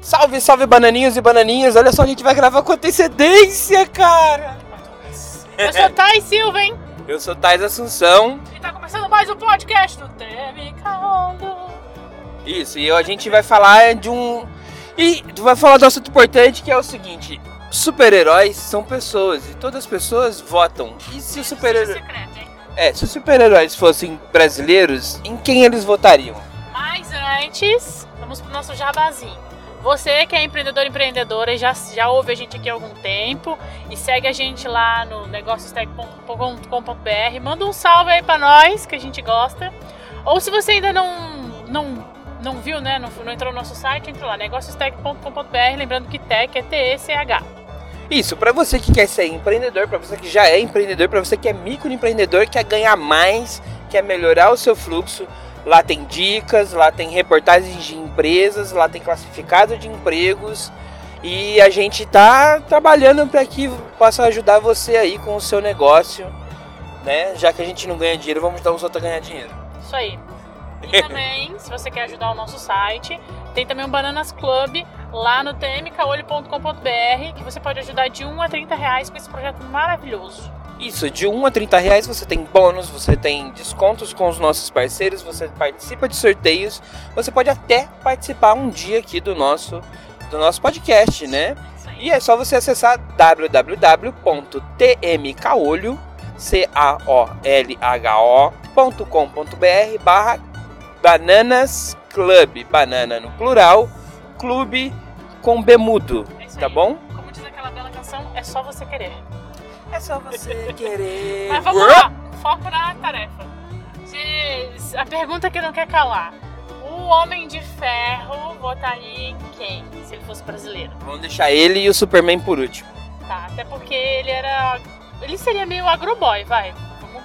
Salve, salve bananinhos e bananinhas. Olha só, a gente vai gravar com antecedência, cara. Eu sou Thay Silva, hein? Eu sou Thais Assunção. E tá começando mais um podcast do Caldo. Isso, e a gente vai falar de um. E vai falar do assunto importante que é o seguinte: super-heróis são pessoas e todas as pessoas votam. E se os super-heróis. É, se os super-heróis fossem brasileiros, em quem eles votariam? Mas antes, vamos pro nosso jabazinho. Você que é empreendedor empreendedora e já, já ouve a gente aqui há algum tempo e segue a gente lá no negociostech.com.br, manda um salve aí pra nós, que a gente gosta. Ou se você ainda não, não, não viu, né, não, não entrou no nosso site, entra lá, negociostech.com.br, lembrando que tech é T-E-C-H. Isso, pra você que quer ser empreendedor, pra você que já é empreendedor, pra você que é microempreendedor, quer ganhar mais, quer melhorar o seu fluxo, lá tem dicas, lá tem reportagens de empresas, lá tem classificado de empregos e a gente tá trabalhando para que possa ajudar você aí com o seu negócio, né? Já que a gente não ganha dinheiro, vamos ajudar os outros a ganhar dinheiro. Isso aí. E também, se você quer ajudar o nosso site, tem também o Bananas Club lá no tmcaolho.com.br que você pode ajudar de 1 a 30 reais com esse projeto maravilhoso. Isso, de 1 a 30 reais você tem bônus, você tem descontos com os nossos parceiros, você participa de sorteios, você pode até participar um dia aqui do nosso, do nosso podcast, né? E é só você acessar www.tmcaolho, C-A-O-L-H-O.com.br barra Bananas Club, banana no plural, clube com bemudo, É tá aí. bom? Como diz aquela bela canção, é só você querer. É só você querer. Mas vamos lá, foco na tarefa. Se- A pergunta que não quer calar. O Homem de Ferro votaria em quem, se ele fosse brasileiro? Vamos deixar ele e o Superman por último. Tá, até porque ele era... Ele seria meio agroboy, vai. Vamos...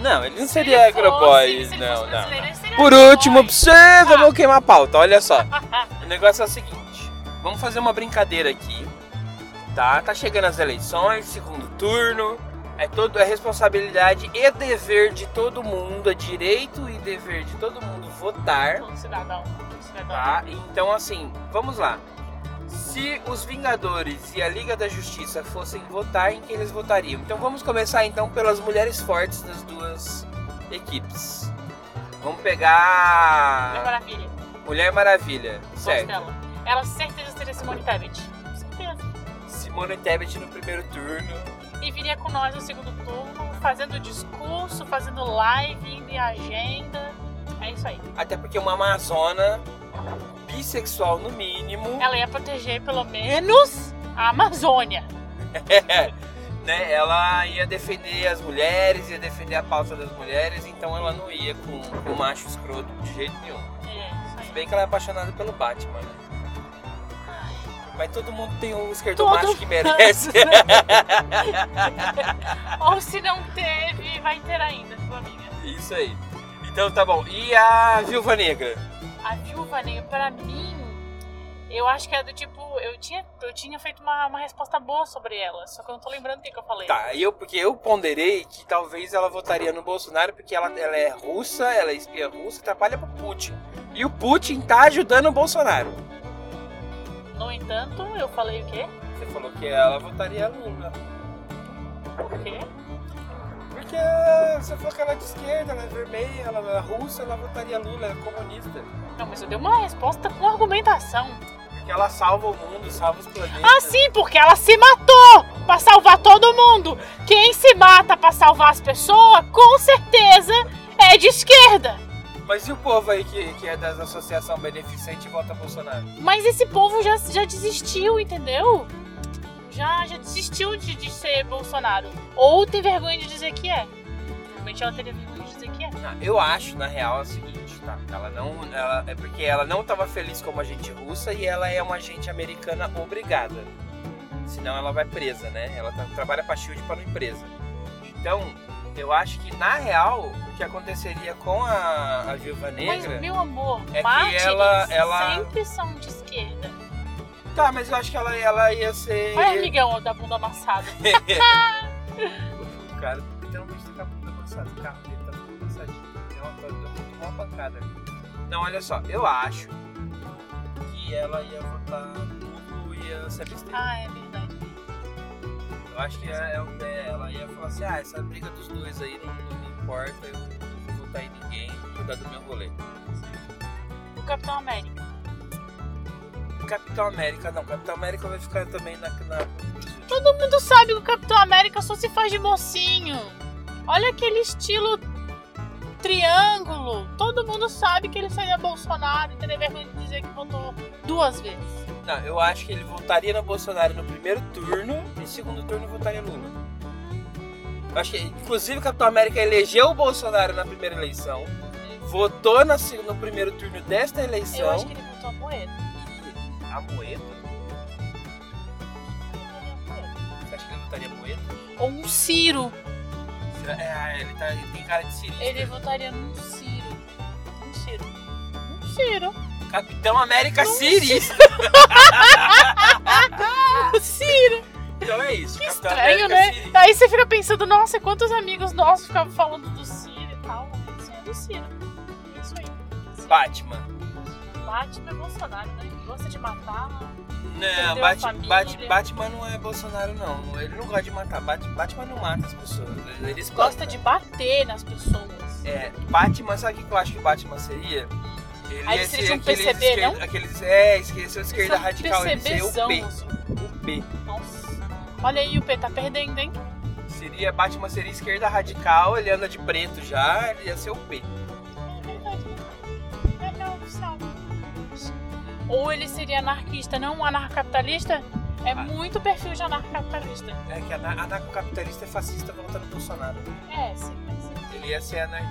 Não, ele não Se seria ele fosse- agroboy, se ele não, fosse não, não. ele seria Por agroboy. último, pra você, vamos queimar a pauta. Olha só. O negócio é o seguinte: vamos fazer uma brincadeira aqui. Tá? Tá chegando as eleições, segundo turno. É, todo, é responsabilidade e dever de todo mundo, é direito e dever de todo mundo votar. Todo cidadão. todo cidadão. Tá? Então, assim, vamos lá. Se os Vingadores e a Liga da Justiça fossem votar, em quem eles votariam? Então vamos começar então pelas mulheres fortes das duas equipes. Vamos pegar Maravilha. Mulher Maravilha, certo? dela. Ela certeza seria Simone Tebet. Certeza. Simone Tebet no primeiro turno. E viria com nós no segundo turno, fazendo discurso, fazendo live, indo em agenda. É isso aí. Até porque uma amazona bissexual no mínimo, Ela ia proteger pelo menos a Amazônia. né? Ela ia defender as mulheres, ia defender a pauta das mulheres, então ela não ia com o macho escroto de jeito nenhum. Bem que ela é apaixonada pelo Batman, né? Mas todo mundo tem um esquerdo Todo macho que merece. Ou se não teve, vai ter ainda, sua amiga. Isso aí. Então tá bom. E a Viúva Negra? A Viúva Negra, pra mim, eu acho que é do tipo. Eu tinha, eu tinha feito uma, uma resposta boa sobre ela, só que eu não tô lembrando o que, que eu falei. Tá, eu, porque eu ponderei que talvez ela votaria no Bolsonaro porque ela, ela é russa, ela é espia russa, trabalha pro Putin. E o Putin tá ajudando o Bolsonaro. No entanto, eu falei o quê? Você falou que ela votaria Lula. Por quê? Porque você falou que ela é de esquerda, ela é vermelha, ela é russa, ela votaria Lula, ela é comunista. Não, mas eu dei uma resposta com argumentação. Porque ela salva o mundo, salva os planetas. Ah, sim, porque ela se matou pra salvar todo mundo. Quem se mata pra salvar as pessoas, com certeza é de esquerda. Mas e o povo aí que, que é das associação beneficente e vota Bolsonaro? Mas esse povo já, já desistiu, entendeu? Já, já desistiu de, de ser Bolsonaro. Ou tem vergonha de dizer que é. Provavelmente ela teria vergonha de dizer que é. Não, eu acho, na real, é o seguinte, tá? Ela não. Ela, é porque ela não tava feliz como agente russa e ela é uma agente americana obrigada. Senão ela vai presa, né? Ela tá- trabalha pra Shield para uma empresa. Então, eu acho que na real, o que aconteceria com a, a Viúva Mas, Negra. meu amor, é que ela- ela- sempre são de esquerda. Tá, mas eu acho que ela, ela ia ser. Olha o amigão da bunda amassada. o cara literalmente tá com a bunda avançada. O pancada. Não, olha só, eu acho que ela ia votar no e ia se abster. Ah, é verdade. Eu acho que é, é pé. Ela ia falar assim: ah, essa briga dos dois aí não, não me importa, eu não vou votar em ninguém, vou cuidar do meu rolê. O Capitão América. Capitão América, não, Capitão América vai ficar também na. na... Todo mundo sabe que o Capitão América só se faz de mocinho. Olha aquele estilo triângulo. Todo mundo sabe que ele seria Bolsonaro e teria vergonha de dizer que votou duas vezes. Não, eu acho que ele votaria no Bolsonaro no primeiro turno e no segundo turno votaria Lula. Eu acho que, inclusive, o Capitão América elegeu o Bolsonaro na primeira eleição, votou na, no primeiro turno desta eleição. Eu acho que ele votou a Moeda. A Moeda? Você acha que ele votaria Moeda? Ou um Ciro. É, ah, ele, tá, ele tem cara de cirista. Ele votaria num Ciro. Um Ciro. Um Ciro. Capitão América cirista. Um Ciro. Então é isso. Que Capitão estranho, América né? cirista. Aí você fica pensando, nossa, quantos amigos nossos ficavam falando do Ciro e tal. Isso é do Ciro. É Isso aí. Batman. Batman é Bolsonaro, né? Ele gosta de matar. Não, Bat-. Bat- Batman não é Bolsonaro, não. Ele não gosta de matar. Bat- Batman não mata as pessoas. Ele- Ele espanta. Gosta de bater nas pessoas. É, Batman, sabe o que eu acho que Batman seria? Ele Aí ia ele seria ser aqueles PCB, esquerda- não? Aqueles, é, esquerda, esquerda radical. Ele seria o P. assim. O P. Nossa. Olha aí, o P tá perdendo, hein? Seria, Batman seria esquerda radical, ele anda de preto já, ele ia ser o P. Ou ele seria anarquista, não um anarcocapitalista? É Ah. muito perfil de anarcocapitalista. É que ana- anarcocapitalista é fascista voltando Bolsonaro. É, sim. Ele ia ser anar...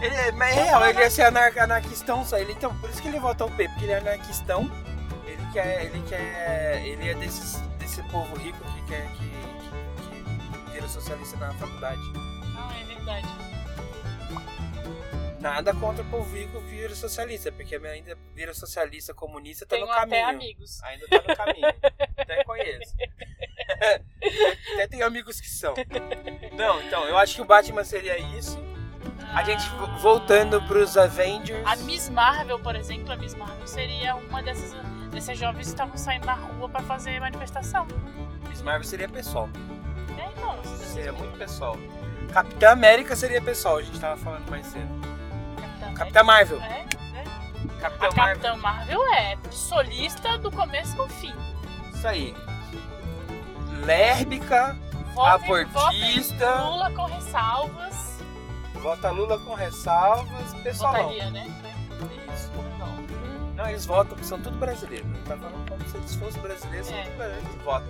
Ele, é- mas é real, ele ia ser anar anarquistão só. Ele, então, por isso que ele vota o P, porque ele é anarquistão. Ele quer. Ele quer. Ele é desses, desse povo rico que quer que, que, que vira socialista na faculdade. Ah, é verdade. Nada contra o povo rico vira socialista, porque ainda vira socialista, comunista, tá Tenho no até caminho. amigos. Ainda tá no caminho. até conheço. até tenho amigos que são. Não, então, eu acho que o Batman seria isso. A gente vo- voltando pros Avengers. A Miss Marvel, por exemplo, a Miss Marvel seria uma dessas, dessas jovens que estavam saindo na rua pra fazer manifestação. Miss Marvel seria pessoal. É, essas- Seria muito pessoal. Capitã América seria pessoal, a gente tava falando mais cedo. Capitã Marvel. É, é. Capitã A Marvel. Capitã Marvel é solista do começo ao fim. Isso aí. Lérbica, Votem- Abortista. votem Lula com ressalvas. vota Lula com ressalvas, pessoal. Votaria, né? Isso. Não, eles votam, porque são tudo brasileiros. Não tá falando como se eles fossem brasileiros, são É. tudo brasileiros, eles votam.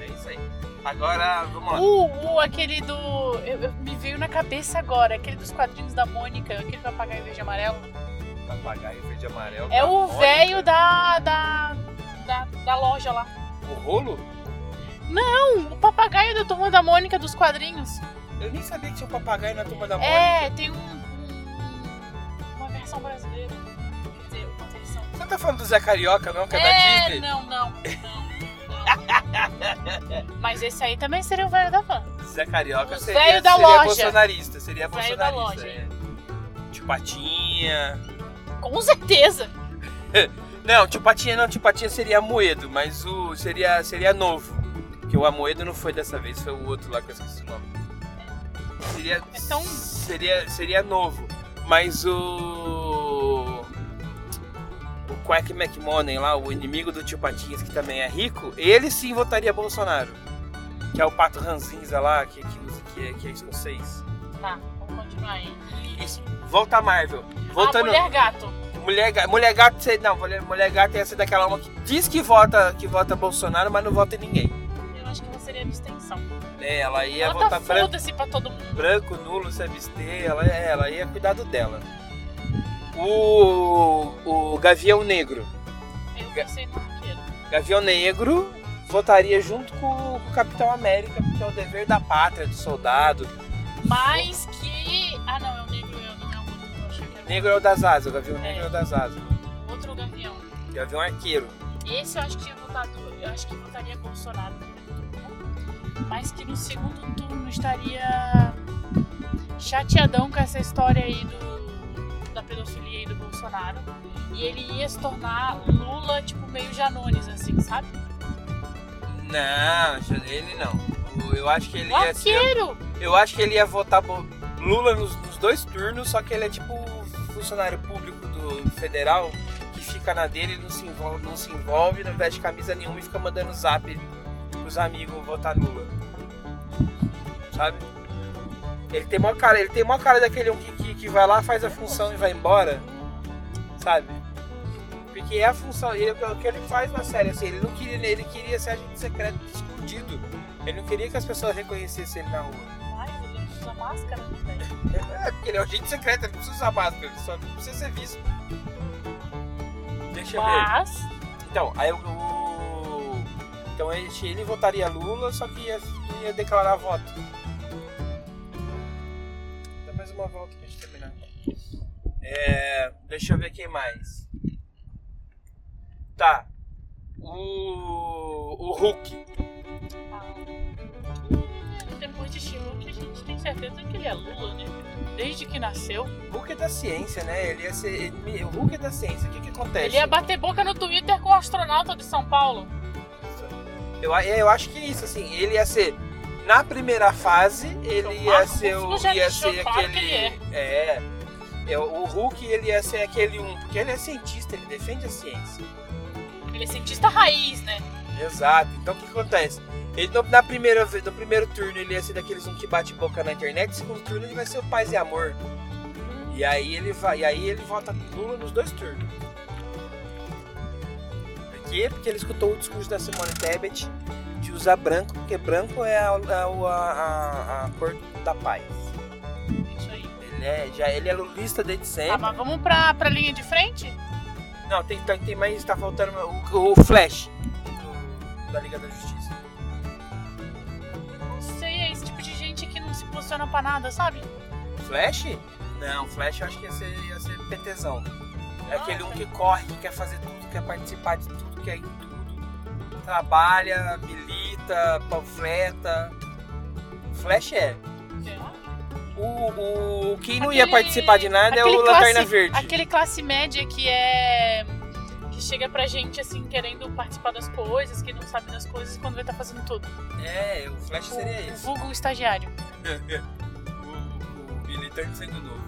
É isso aí. Agora, vamos lá. O, o aquele do. eu- eu- me veio na cabeça agora, aquele dos quadrinhos da Mônica, aquele papagaio verde e amarelo. Papagaio verde e amarelo. É o velho da, da, da. da loja lá. O rolo? Não, o papagaio da turma da Mônica dos quadrinhos. Eu nem sabia que tinha um papagaio na turma da Mônica. É, tem um, um- uma versão brasileira. Tá falando do Zé Carioca, não? Que é, da É, Disney? não, não, não. Mas esse aí também seria o velho da van. Zé Carioca O seria, velho da seria loja. bolsonarista. Seria Velho da bolsonarista. loja. É. Tio Patinha. Com certeza. Não, tio Patinha não, tio Patinha seria Amoedo, mas o seria, seria novo. Porque o Amoedo não foi dessa vez, foi o outro lá que eu esqueci o nome. Seria. Então- Seria, seria novo. Mas o. Quack McMoney lá, o inimigo do tio Patinhas, que também é rico, ele sim votaria Bolsonaro. Que é o Pato Ranzinza lá, que, que, que, é, que é escocês. Tá, vamos continuar aí. Isso. Volta a Marvel. Voltando. mulher gato. Mulher, mulher gato, não, mulher, mulher gato ia ser daquela uma que diz que vota, que vota Bolsonaro, mas não vota em ninguém. Eu acho que ela seria abstenção. É, ela ia Ela votar tá branco, pra todo mundo. branco, nulo, se abster, ela, é, ela ia cuidar do dela. O, o Gavião Negro. Eu pensei no arqueiro. Gavião Negro votaria junto com, o Capitão América, porque é o dever da pátria, do soldado. Mas que. Ah, não, é o negro, eu não é o outro. Eu achei que era o Negro é o das asas, o Gavião É. Negro é o das asas. outro gavião. Gavião Arqueiro. Esse eu acho que tinha votado. Eu acho que votaria Bolsonaro. Mas que no segundo turno estaria chateadão com essa história aí do, da pedofilia aí do Bolsonaro. E ele ia se tornar Lula, tipo, meio Janones, assim, sabe? Não, ele não. Eu acho que ele ia ser. Eu acho que ele ia votar Lula nos, nos dois turnos, só que ele é tipo funcionário público do federal que fica na dele, não se envolve, não se envolve, não veste camisa nenhuma e fica mandando zap pros amigos votar Lula. Sabe? Ele tem maior cara, ele tem maior cara daquele um que, que, que vai lá, faz a função e vai embora. Sabe? Porque é a função, ele, o que ele faz na série, assim, ele não queria, ele queria ser agente secreto escondido. Ele não queria que as pessoas reconhecessem ele na rua. Ai, ele usa máscara, né, velho? É, porque ele é um agente secreto, ele não precisa usar máscara, ele só não precisa ser visto. Deixa eu ver. Mas, Então, aí o. o- Então ele, ele votaria Lula, só que ia, ia declarar voto. Uma volta pra gente terminar. É, deixa eu ver quem mais. Tá. O. O Hulk. depois de She-Hulk, a gente tem certeza que ele é Lula, né? Desde que nasceu. O Hulk é da ciência, né? Ele ia ser. ele- o Hulk é da ciência. O que, que acontece? Ele ia bater boca no Twitter com o astronauta de São Paulo. Eu, eu acho que é isso, assim, ele ia ser. Na primeira fase, ele O ia ser o. Ia ser aquele. que ele é. é, O Hulk ele ia ser aquele um. Porque ele é cientista, ele defende a ciência. Ele é cientista raiz, né? Exato. Então o que acontece? Ele no, na primeira vez, no primeiro turno ele ia ser daqueles um que bate boca na internet, no segundo turno ele vai ser o paz e amor. E aí ele vai. E aí ele vota Lula nos dois turnos. Por quê? Porque ele escutou o discurso da Simone Tebet de usar branco, porque branco é a, a, a, a cor da paz. Isso aí. Ele é, já, ele é lulista desde Tá, sempre. mas vamos pra, pra linha de frente? Não, tem, tem, tem mais. Tá faltando o, o Flash do- da Liga da Justiça. Não sei, é esse tipo de gente que não se posiciona pra nada, sabe? Flash? Não, Flash eu acho que ia ser, ia ser PTzão. É Ah, aquele um tá. que corre, que quer fazer tudo, quer participar de tudo, quer ir tudo. Trabalha, milita, panfleta. Flash é. O, o, quem não ia Aquele- participar de nada é o Lanterna classe- Verde. Aquele classe média que é. que chega pra gente assim, querendo participar das coisas, que não sabe das coisas quando vai estar fazendo tudo. É, o Flash O, seria o esse. vulgo estagiário. o, o militante sendo novo.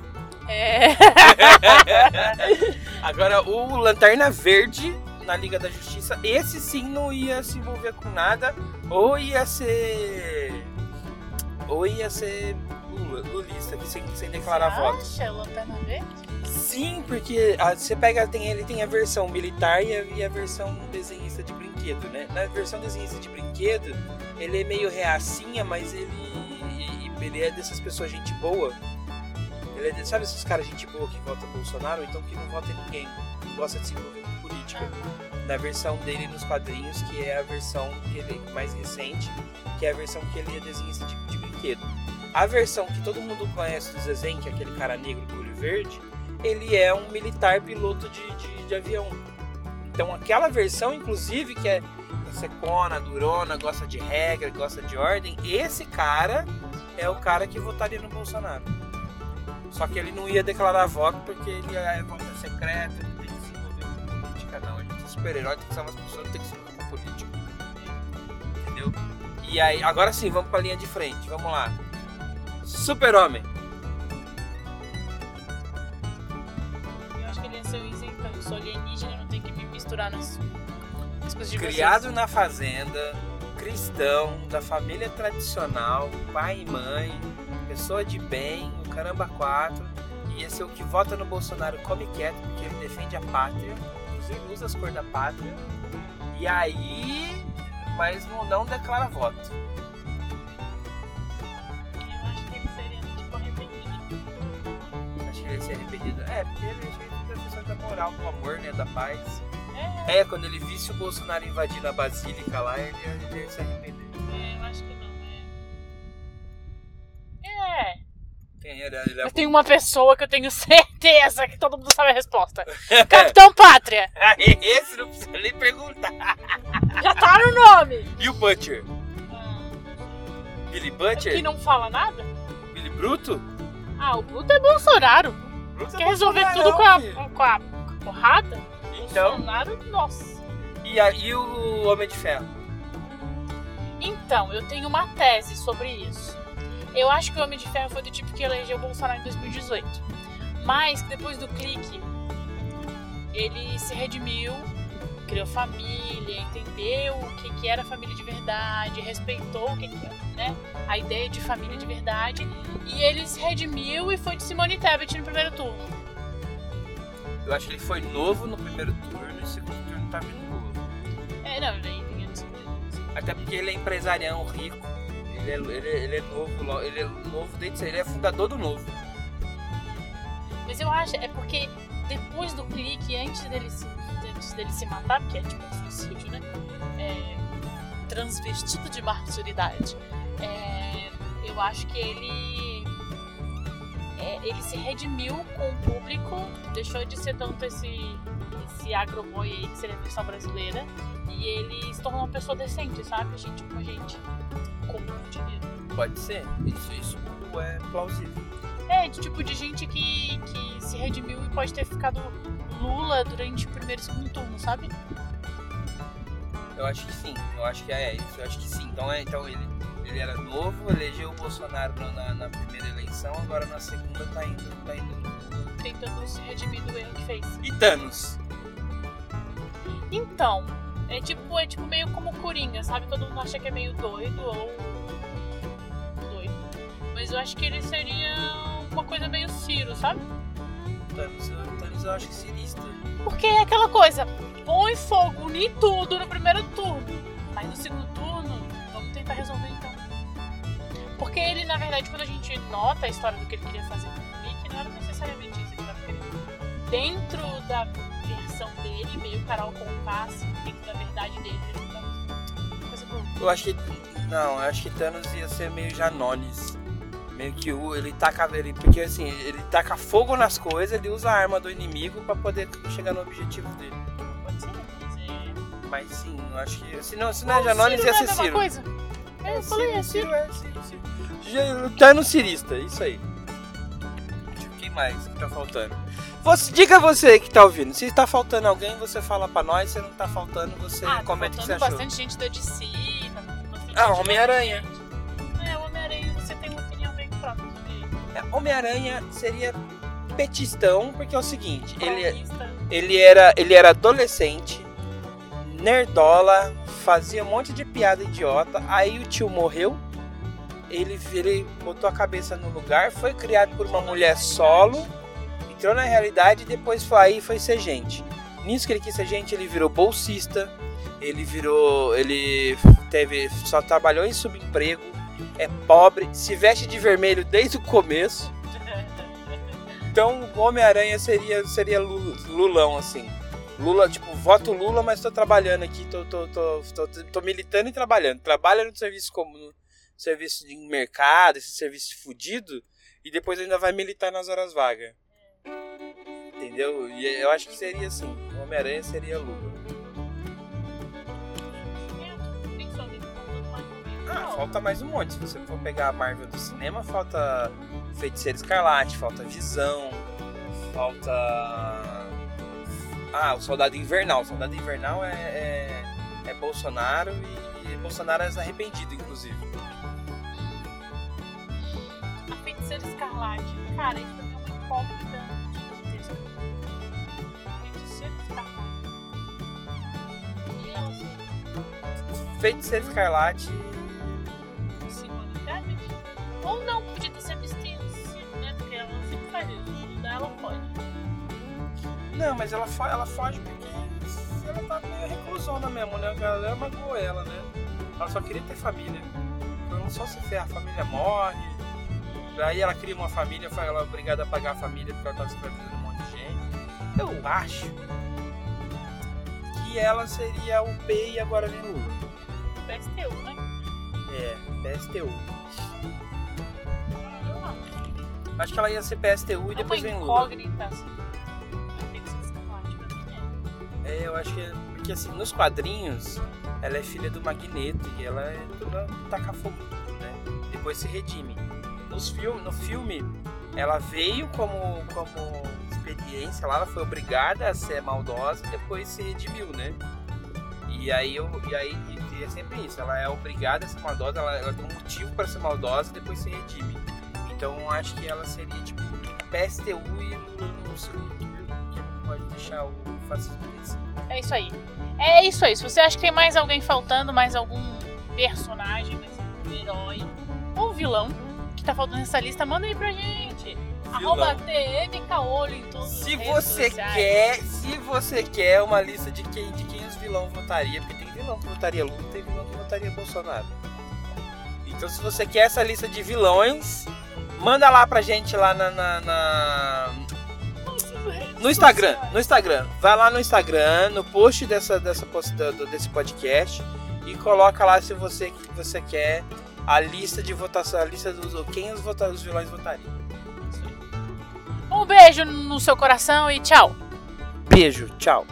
É. Agora, o Lanterna Verde na Liga da Justiça, esse sim não ia se envolver com nada, ou ia ser. Ou ia ser Lula, lulista, sem, sem declarar Você voto. acha Lanterna Verde? Sim, porque a- você pega, tem, ele tem a versão militar e a, e a versão desenhista de brinquedo, né? Na versão desenhista de brinquedo, ele é meio reacinha, mas ele, ele é dessas pessoas gente boa. Ele é sabe esses caras gente boa que votam Bolsonaro, então que não vota em ninguém, gosta de se envolver Na versão dele nos quadrinhos, que é a versão que ele mais recente, que é a versão que ele é desenhista de, de brinquedo. A versão que todo mundo conhece do Zezen, que é aquele cara negro com olho verde, ele é um militar piloto de, de, de avião. Então aquela versão, inclusive, que é secona, durona, gosta de regra, gosta de ordem, esse cara é o cara que votaria no Bolsonaro. Só que ele não ia declarar voto porque ele é voto secreto, super-herói, tem que salvar as pessoas, não tem que se envolver com política. Entendeu? E aí, agora sim, vamos pra linha de frente. Vamos lá. Super-Homem. Eu acho que ele ia ser o isentão. Eu sou alienígena, não tem que me misturar nas, nas coisas de Criado vocês. na fazenda, cristão, da família tradicional, pai e mãe, pessoa de bem, o caramba quatro, e esse é o que vota no Bolsonaro come quieto, porque ele defende a pátria, usa as cores da pátria, e aí, mas não, não declara voto. Eu acho que ele seria tipo arrependido. Acho que ele ia ser arrependido. É, porque ele é cheio de professor da moral, do amor, né, da paz. É, É, quando ele visse o Bolsonaro invadindo a basílica lá, ele ele se arrepender. Ele, ele é Mas tem uma pessoa que eu tenho certeza que todo mundo sabe a resposta. Capitão Pátria! Esse não precisa nem perguntar. Já tá no nome! E o Butcher? Billy Que Butcher? não fala nada? Billy Bruto? Ah, o Bruto é Bolsonaro. Bruto é Quer resolver Bolsonaro, tudo com a, filho. com a porrada? Então, Bolsonaro, nossa. e aí o Homem de Ferro? Então, eu tenho uma tese sobre isso. Eu acho que o Homem de Ferro foi do tipo que elegeu o Bolsonaro em 2018. Mas depois do clique, ele se redimiu, criou família, entendeu o que, que era família de verdade, respeitou o que, que era, né? A ideia de família de verdade. E ele se redimiu e foi de Simone Tebet no primeiro turno. Eu acho que ele foi novo no primeiro turno e no segundo turno tá vindo novo. É, não, ele esse- Até porque ele é empresarião rico. Ele é, ele é, ele é novo, ele é novo desde ele é fundador do novo. Mas eu acho, é porque depois do clique, antes dele se, antes dele se matar, porque é tipo um suicídio, né? É, transvestido de martiridade. É, eu acho que ele. é, ele se redimiu com o público, deixou de ser tanto esse, esse agroboy aí que seria a versão brasileira. E ele se tornou uma pessoa decente, sabe? Gente como a gente. Com muito dinheiro. Pode ser. Isso, isso é plausível. É, de tipo de gente que, que se redimiu e pode ter ficado Lula durante o primeiro e segundo turno, sabe? Eu acho que sim. Eu acho que é isso. Eu acho que sim. Então, é, então ele, ele era novo, elegeu o Bolsonaro na- na, na primeira eleição, agora na segunda tá indo, tá indo. Tentando se redimir do erro que fez. E Thanos? Então, é tipo, é tipo meio como Coringa, sabe? Todo mundo acha que é meio doido ou. doido. Mas eu acho que ele seria uma coisa meio Ciro, sabe? Thanos, eu, Thanos eu acho que cirista. Porque é aquela coisa, põe fogo em tudo no primeiro turno. Mas no segundo turno, vamos tentar resolver então. Porque ele, na verdade, quando a gente nota a história do que ele queria fazer com o Mickey, não era necessariamente isso. Ele tava querendo, dentro da versão dele, meio Carol com assim, dentro da verdade dele. Eu acho que. Não, eu acho que Thanos ia ser meio Janones. Meio que o, ele taca. Ele, porque assim, ele taca fogo nas coisas, ele usa a arma do inimigo pra poder chegar no objetivo dele. Pode ser, mas é. Mas sim, eu acho que. Se não, se não é O Janones, ia não é ser a coisa? É, eu falei, é Ciro. é Ciro, Ciro. Já- Thanos cirista, isso aí. Tipo, Quem mais que tá faltando? Você, diga você que tá ouvindo. Se tá faltando alguém, você fala pra nós. Se não tá faltando, você Ah, tá comenta o que você achou. bastante gente da DC, tá Ah, Homem-Aranha. É, Homem-Aranha você tem uma opinião bem própria dele. É, Homem-Aranha seria petistão, porque é o seguinte, ele, Paulista. ele, era, ele era adolescente, nerdola, fazia um monte de piada idiota, aí o tio morreu, ele, ele botou a cabeça no lugar, foi criado por uma mulher solo, entrou na realidade e depois foi aí foi ser gente. Nisso que ele quis ser gente, ele virou bolsista, ele virou. ele teve. só trabalhou em subemprego, é pobre, se veste de vermelho desde o começo. Então o Homem-Aranha seria, seria Lu- Lulão, assim. Lula, tipo, voto Lula, mas tô trabalhando aqui, tô, tô, tô, tô, tô militando e trabalhando. Trabalha no serviço como no serviço de mercado, esse serviço fudido, e depois ainda vai militar nas horas vagas. Entendeu? E eu acho que seria assim. O Homem-Aranha seria Lula. Ah, falta mais um monte. Se você for pegar a Marvel do cinema, falta Feiticeiro Escarlate, falta Visão, falta. Ah, o Soldado Invernal. O Soldado Invernal é, é, é Bolsonaro e, e Bolsonaro é arrependido, inclusive. A feiticeira escarlate. Cara, isso é escarlate. E ela assim, Feiticeiro Escarlate. Ou não, podia ter sido vestido, né? Porque ela sempre faz isso. Tudo dela pode. Não, mas ela, fo ela foge porque ela tá meio reclusona mesmo, né? A galera magoou ela, né? Ela só queria ter família. Então só se ferra, a família morre. Aí ela cria uma família, ela é obrigada a pagar a família porque ela tava escravizando um monte de gente. Eu acho que ela seria o P e agora vem Lula. PSTU, né? É, PSTU. Eu acho. Que ela ia ser PSTU e depois é vem uma Lula. incógnita, assim. Mim é. Eu acho que é. Porque assim, nos quadrinhos, ela é filha do Magneto e ela é toda taca fogo né? Depois se redime. Nos filme, no filme, ela veio como, como experiência lá, ela foi obrigada a ser maldosa, depois se redimiu, né? E aí, eu, e aí e é sempre isso, ela é obrigada a ser maldosa, ela, ela tem um motivo para ser maldosa depois se redime. Então acho que ela seria tipo PSTU e no, segundo turno, que pode deixar o fascismo desse. É isso aí. É isso aí. Se você acha que tem mais alguém faltando, mais algum personagem, mais um herói ou vilão que tá faltando nessa lista, manda aí pra gente. Arroba TMKolho em todos Se você quer, se você quer uma lista de quem, de quem os vilão votaria, porque tem vilão que votaria Lula, tem vilão que votaria Bolsonaro. Então se você quer essa lista de vilões, manda lá pra gente lá na, na, na no Instagram, no Instagram. Vai lá no Instagram, no post dessa, dessa desse podcast e coloca lá se você você quer a lista de votação, a lista dos quem os, vota, os vilões votariam. Um beijo no seu coração e tchau. Beijo, tchau.